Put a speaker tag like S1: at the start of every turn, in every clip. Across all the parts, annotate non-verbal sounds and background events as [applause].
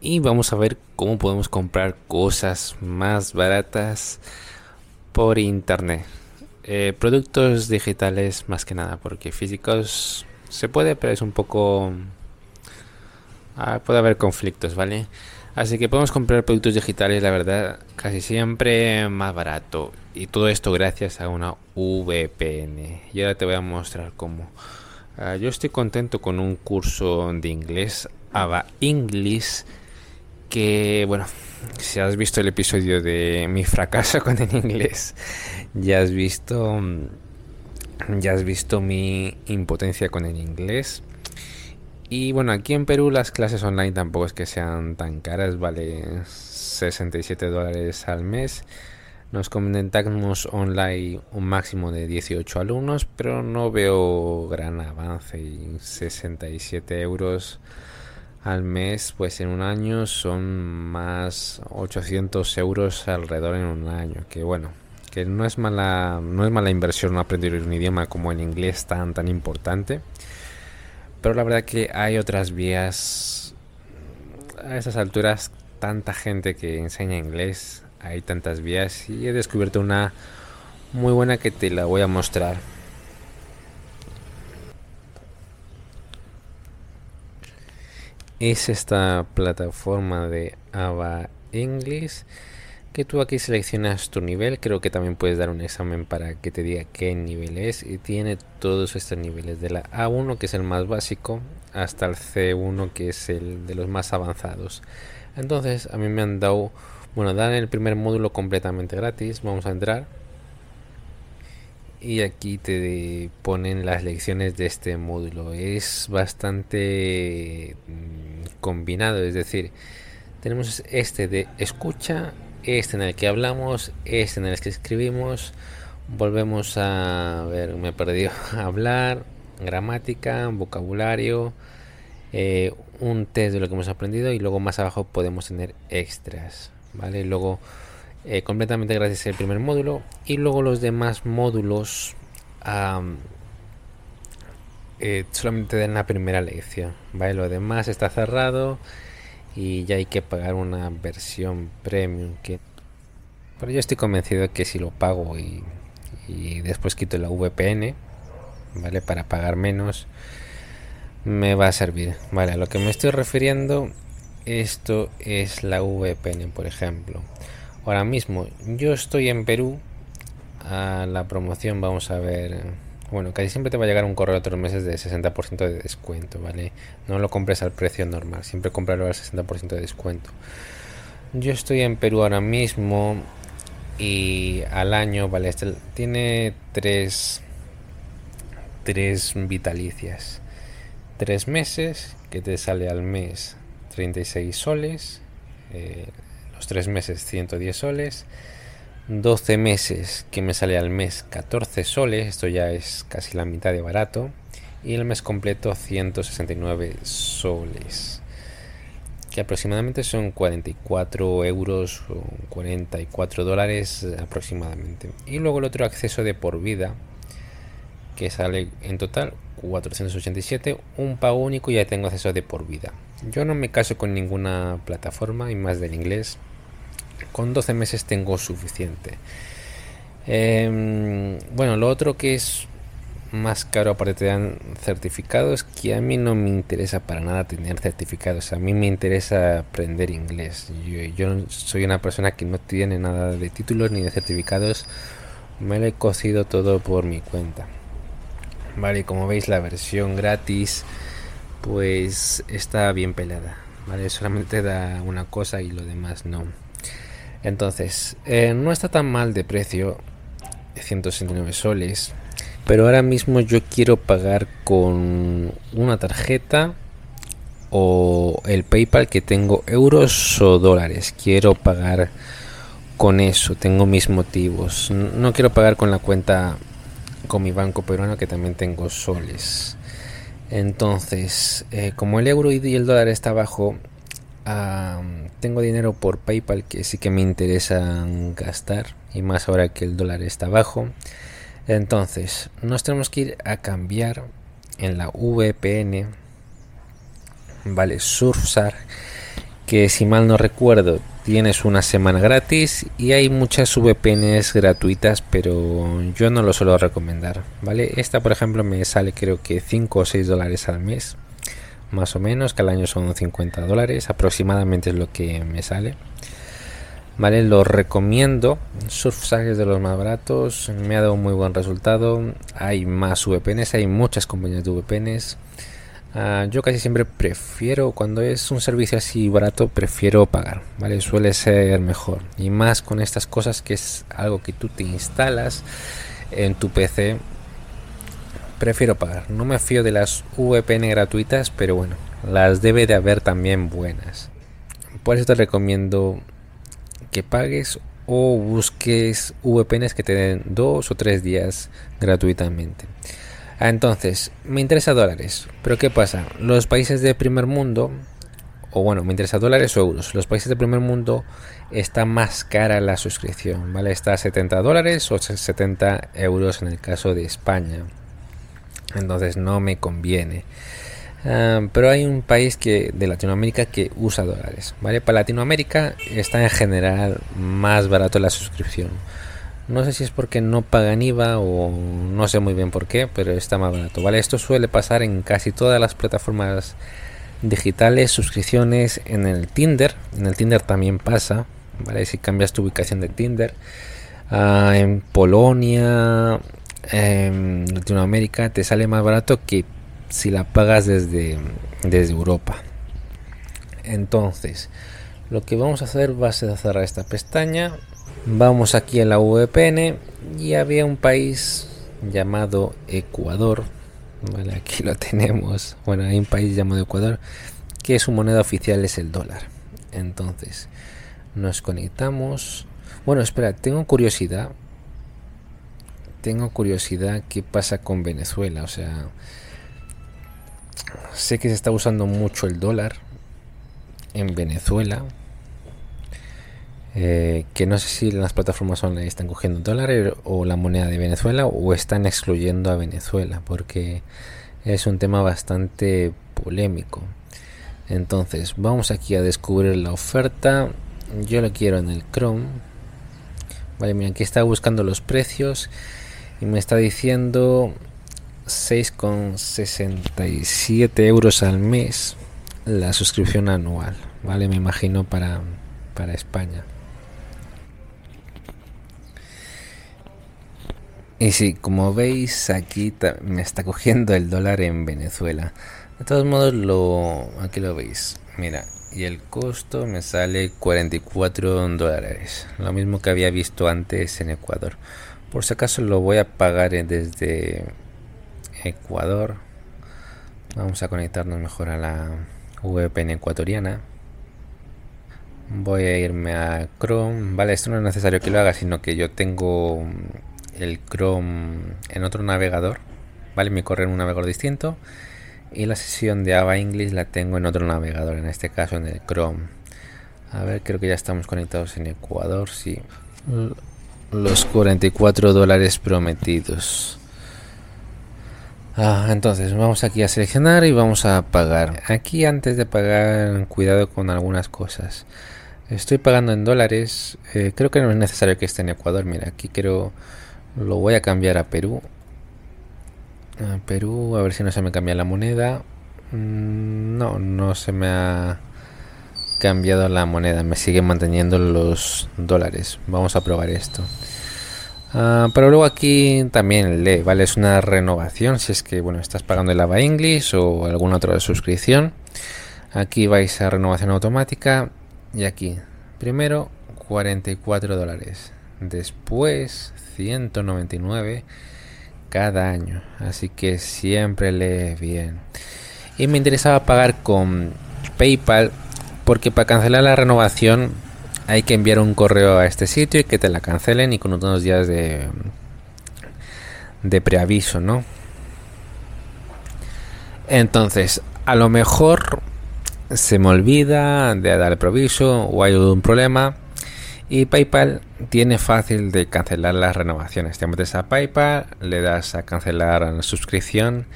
S1: y vamos a ver cómo podemos comprar cosas más baratas por internet. Eh, productos digitales más que nada, porque físicos se puede, pero es un poco... Ah, puede haber conflictos, ¿vale? Así que podemos comprar productos digitales, la verdad, casi siempre más barato. Y todo esto gracias a una VPN. Y ahora te voy a mostrar cómo. Ah, yo estoy contento con un curso de inglés, AVA English, que bueno, si has visto el episodio de mi fracaso [laughs] con el inglés, ya has visto ya has visto mi impotencia con el inglés. Y bueno, aquí en Perú las clases online tampoco es que sean tan caras, vale 67 dólares al mes. Nos comentamos online un máximo de 18 alumnos, pero no veo gran avance y 67 euros al mes, pues en un año son más 800 euros alrededor en un año, que bueno, que no es mala, no es mala inversión aprender un idioma como el inglés tan tan importante. Pero la verdad que hay otras vías. A esas alturas, tanta gente que enseña inglés, hay tantas vías y he descubierto una muy buena que te la voy a mostrar. Es esta plataforma de Ava English que tú aquí seleccionas tu nivel, creo que también puedes dar un examen para que te diga qué nivel es y tiene todos estos niveles de la A1 que es el más básico hasta el C1 que es el de los más avanzados. Entonces a mí me han dado, bueno, dan el primer módulo completamente gratis, vamos a entrar y aquí te ponen las lecciones de este módulo. Es bastante mm, combinado, es decir, tenemos este de escucha este en el que hablamos, este en el que escribimos, volvemos a ver, me perdió, [laughs] hablar, gramática, vocabulario, eh, un test de lo que hemos aprendido y luego más abajo podemos tener extras, ¿vale? Luego eh, completamente gracias al primer módulo y luego los demás módulos eh, solamente dan la primera lección, ¿vale? Lo demás está cerrado y ya hay que pagar una versión premium que pero yo estoy convencido que si lo pago y, y después quito la VPN vale para pagar menos me va a servir. Vale a lo que me estoy refiriendo esto es la VPN por ejemplo. Ahora mismo yo estoy en Perú a la promoción vamos a ver bueno, casi siempre te va a llegar un correo de otros meses de 60% de descuento, ¿vale? No lo compres al precio normal, siempre cómpralo al 60% de descuento. Yo estoy en Perú ahora mismo y al año, ¿vale? Este tiene tres, tres vitalicias. Tres meses, que te sale al mes 36 soles. Eh, los tres meses 110 soles 12 meses que me sale al mes 14 soles, esto ya es casi la mitad de barato, y el mes completo 169 soles, que aproximadamente son 44 euros o 44 dólares aproximadamente. Y luego el otro acceso de por vida, que sale en total 487, un pago único y ya tengo acceso de por vida. Yo no me caso con ninguna plataforma y más del inglés con 12 meses tengo suficiente. Em, bueno, lo otro que es más caro aparte te dan certificados que a mí no me interesa para nada tener certificados. A mí me interesa aprender inglés. Yo, soy una persona que no tiene nada de títulos ni de certificados. Me lo he cocido todo por mi cuenta. Vale como veis la versión gratis pues está bien pelada. Vale solamente da una cosa y lo demás no entonces, eh, no está tan mal de precio, 169 soles. Pero ahora mismo yo quiero pagar con una tarjeta o el PayPal que tengo euros o dólares. Quiero pagar con eso, tengo mis motivos. No quiero pagar con la cuenta con mi banco peruano que también tengo soles. Entonces, eh, como el euro y el dólar está bajo, tengo dinero por PayPal que sí que me interesa gastar y más ahora que el dólar está bajo. Entonces, nos tenemos que ir a cambiar en la VPN, vale, Surfsar que si mal no recuerdo tienes una semana gratis y hay muchas VPNs gratuitas pero yo no lo suelo recomendar vale esta por ejemplo me sale creo que 5 o 6 dólares al mes más o menos que al año son 50 dólares aproximadamente es lo que me sale vale lo recomiendo Surfshark es de los más baratos me ha dado muy buen resultado hay más VPNs hay muchas compañías de VPNs Ah, yo casi siempre prefiero, cuando es un servicio así barato, prefiero pagar, ¿vale? Suele ser mejor. Y más con estas cosas que es algo que tú te instalas en tu PC, prefiero pagar. No me fío de las VPN gratuitas, pero bueno, las debe de haber también buenas. Por eso te recomiendo que pagues o busques VPNs que te den dos o tres días gratuitamente. Ah, entonces, me interesa dólares. Pero ¿qué pasa? Los países de primer mundo, o bueno, me interesa dólares o euros. Los países de primer mundo está más cara la suscripción, ¿vale? Está a 70 dólares o 70 euros en el caso de España. Entonces no me conviene. Ah, pero hay un país que de Latinoamérica que usa dólares, ¿vale? Para Latinoamérica está en general más barato la suscripción. No sé si es porque no pagan IVA o no sé muy bien por qué, pero está más barato. Vale, esto suele pasar en casi todas las plataformas digitales, suscripciones en el Tinder. En el Tinder también pasa, ¿vale? Si cambias tu ubicación de Tinder. Ah, en Polonia, en Latinoamérica, te sale más barato que si la pagas desde, desde Europa. Entonces, lo que vamos a hacer va a ser cerrar esta pestaña Vamos aquí a la VPN y había un país llamado Ecuador. Aquí lo [laughs] tenemos. Bueno, hay un país llamado Ecuador que su moneda oficial es el dólar. Entonces, nos conectamos. Bueno, espera, tengo curiosidad. Tengo curiosidad qué pasa con Venezuela. O sea, sé que se está usando mucho el dólar en Venezuela eh, que no sé si las plataformas online están cogiendo dólares o la moneda de Venezuela o están excluyendo a Venezuela porque es un tema bastante polémico. Entonces vamos aquí a descubrir la oferta. Yo lo quiero en el Chrome. Vale mira aquí está buscando los precios y me está diciendo 6,67 euros al mes la suscripción anual vale me imagino para para España Y sí, como veis, aquí me está cogiendo el dólar en Venezuela. De todos modos, lo aquí lo veis. Mira, y el costo me sale 44 dólares. Lo mismo que había visto antes en Ecuador. Por si acaso lo voy a pagar desde Ecuador. Vamos a conectarnos mejor a la VPN ecuatoriana. Voy a irme a Chrome. Vale, esto no es necesario que lo haga, sino que yo tengo el Chrome en otro navegador, ¿vale? Me corre en un navegador distinto y la sesión de Ava English la tengo en otro navegador, en este caso en el Chrome. A ver, creo que ya estamos conectados en Ecuador, sí. Los 44 dólares prometidos. Ah, entonces vamos aquí a seleccionar y vamos a pagar. Aquí antes de pagar, cuidado con algunas cosas. Estoy pagando en dólares. Eh, creo que no es necesario que esté en Ecuador. Mira, aquí quiero lo voy a cambiar a Perú. A Perú, a ver si no se me cambia la moneda. Mm, no, no se me ha cambiado la moneda. Me siguen manteniendo los dólares. Vamos a probar esto. Ah, pero luego aquí también lee, ¿vale? Es una renovación. Si es que, bueno, estás pagando el AVA English o alguna otra suscripción. Aquí vais a renovación automática. Y aquí, primero 44 dólares. Después 199 cada año. Así que siempre lee bien. Y me interesaba pagar con PayPal porque para cancelar la renovación hay que enviar un correo a este sitio y que te la cancelen y con unos días de, de preaviso, ¿no? Entonces, a lo mejor se me olvida de dar el proviso o hay algún problema y PayPal tiene fácil de cancelar las renovaciones. Te metes a PayPal, le das a cancelar la suscripción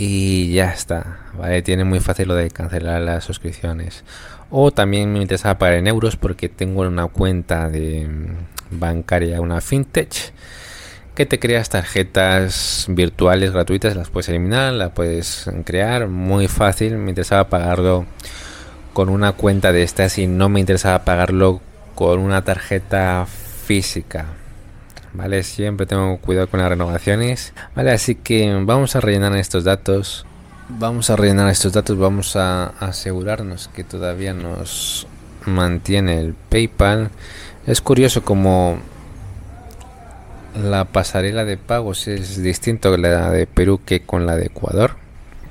S1: y ya está. ¿vale? Tiene muy fácil lo de cancelar las suscripciones. O también me interesaba pagar en euros porque tengo una cuenta de bancaria, una fintech, que te creas tarjetas virtuales gratuitas, las puedes eliminar, las puedes crear, muy fácil. Me interesaba pagarlo con una cuenta de estas y no me interesaba pagarlo con una tarjeta física. Vale, siempre tengo cuidado con las renovaciones. Vale, así que vamos a rellenar estos datos. Vamos a rellenar estos datos, vamos a asegurarnos que todavía nos mantiene el PayPal. Es curioso como la pasarela de pagos es distinto la de Perú que con la de Ecuador.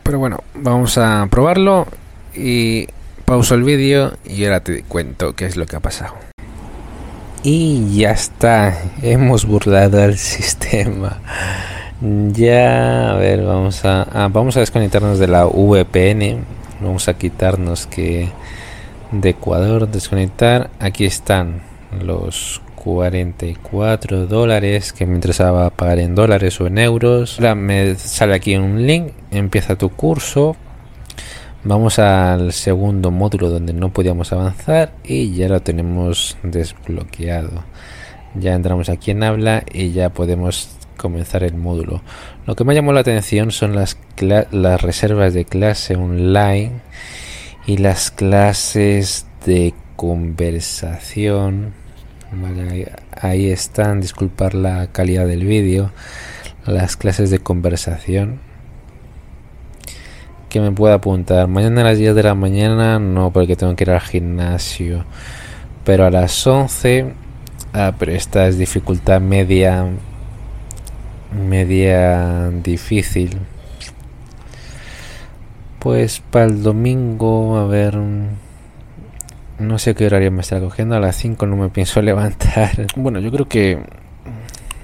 S1: Pero bueno, vamos a probarlo y pauso el vídeo y ahora te cuento qué es lo que ha pasado. Y ya está, hemos burlado al [laughs] sistema. Ya, a ver, vamos a, ah, vamos a desconectarnos de la VPN. Vamos a quitarnos que de Ecuador, desconectar. Aquí están los 44 dólares que me interesaba pagar en dólares o en euros. Me sale aquí un link, empieza tu curso. Vamos al segundo módulo donde no podíamos avanzar y ya lo tenemos desbloqueado. Ya entramos aquí en habla y ya podemos comenzar el módulo. Lo que me llamó la atención son las, reservas de clase online y las clases de conversación. ahí, están, disculpar la calidad del vídeo. Las clases de conversación que me pueda apuntar. Mañana a las 10 de la mañana no, porque tengo que ir al gimnasio. Pero a las 11, ah, pero esta es dificultad media media difícil. Pues para el domingo, a ver, no sé qué horario me está cogiendo, a las 5 no me pienso [laughs] levantar. Bueno, yo creo que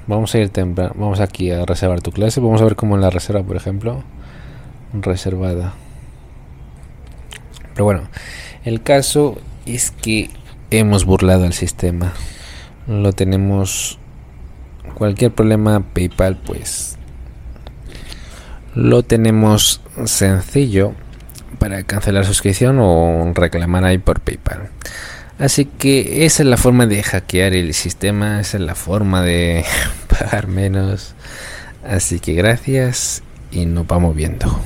S1: vamos a ir temprano, vamos aquí a reservar tu clase, vamos a ver cómo en la reserva, por ejemplo, reservada. Pero bueno, el caso es que hemos burlado el sistema. Lo tenemos cualquier problema PayPal pues lo tenemos sencillo para cancelar suscripción o reclamar ahí por PayPal. Así que esa es la forma de hackear el sistema, esa es la forma de [laughs] pagar menos. Así que gracias y nos vamos viendo.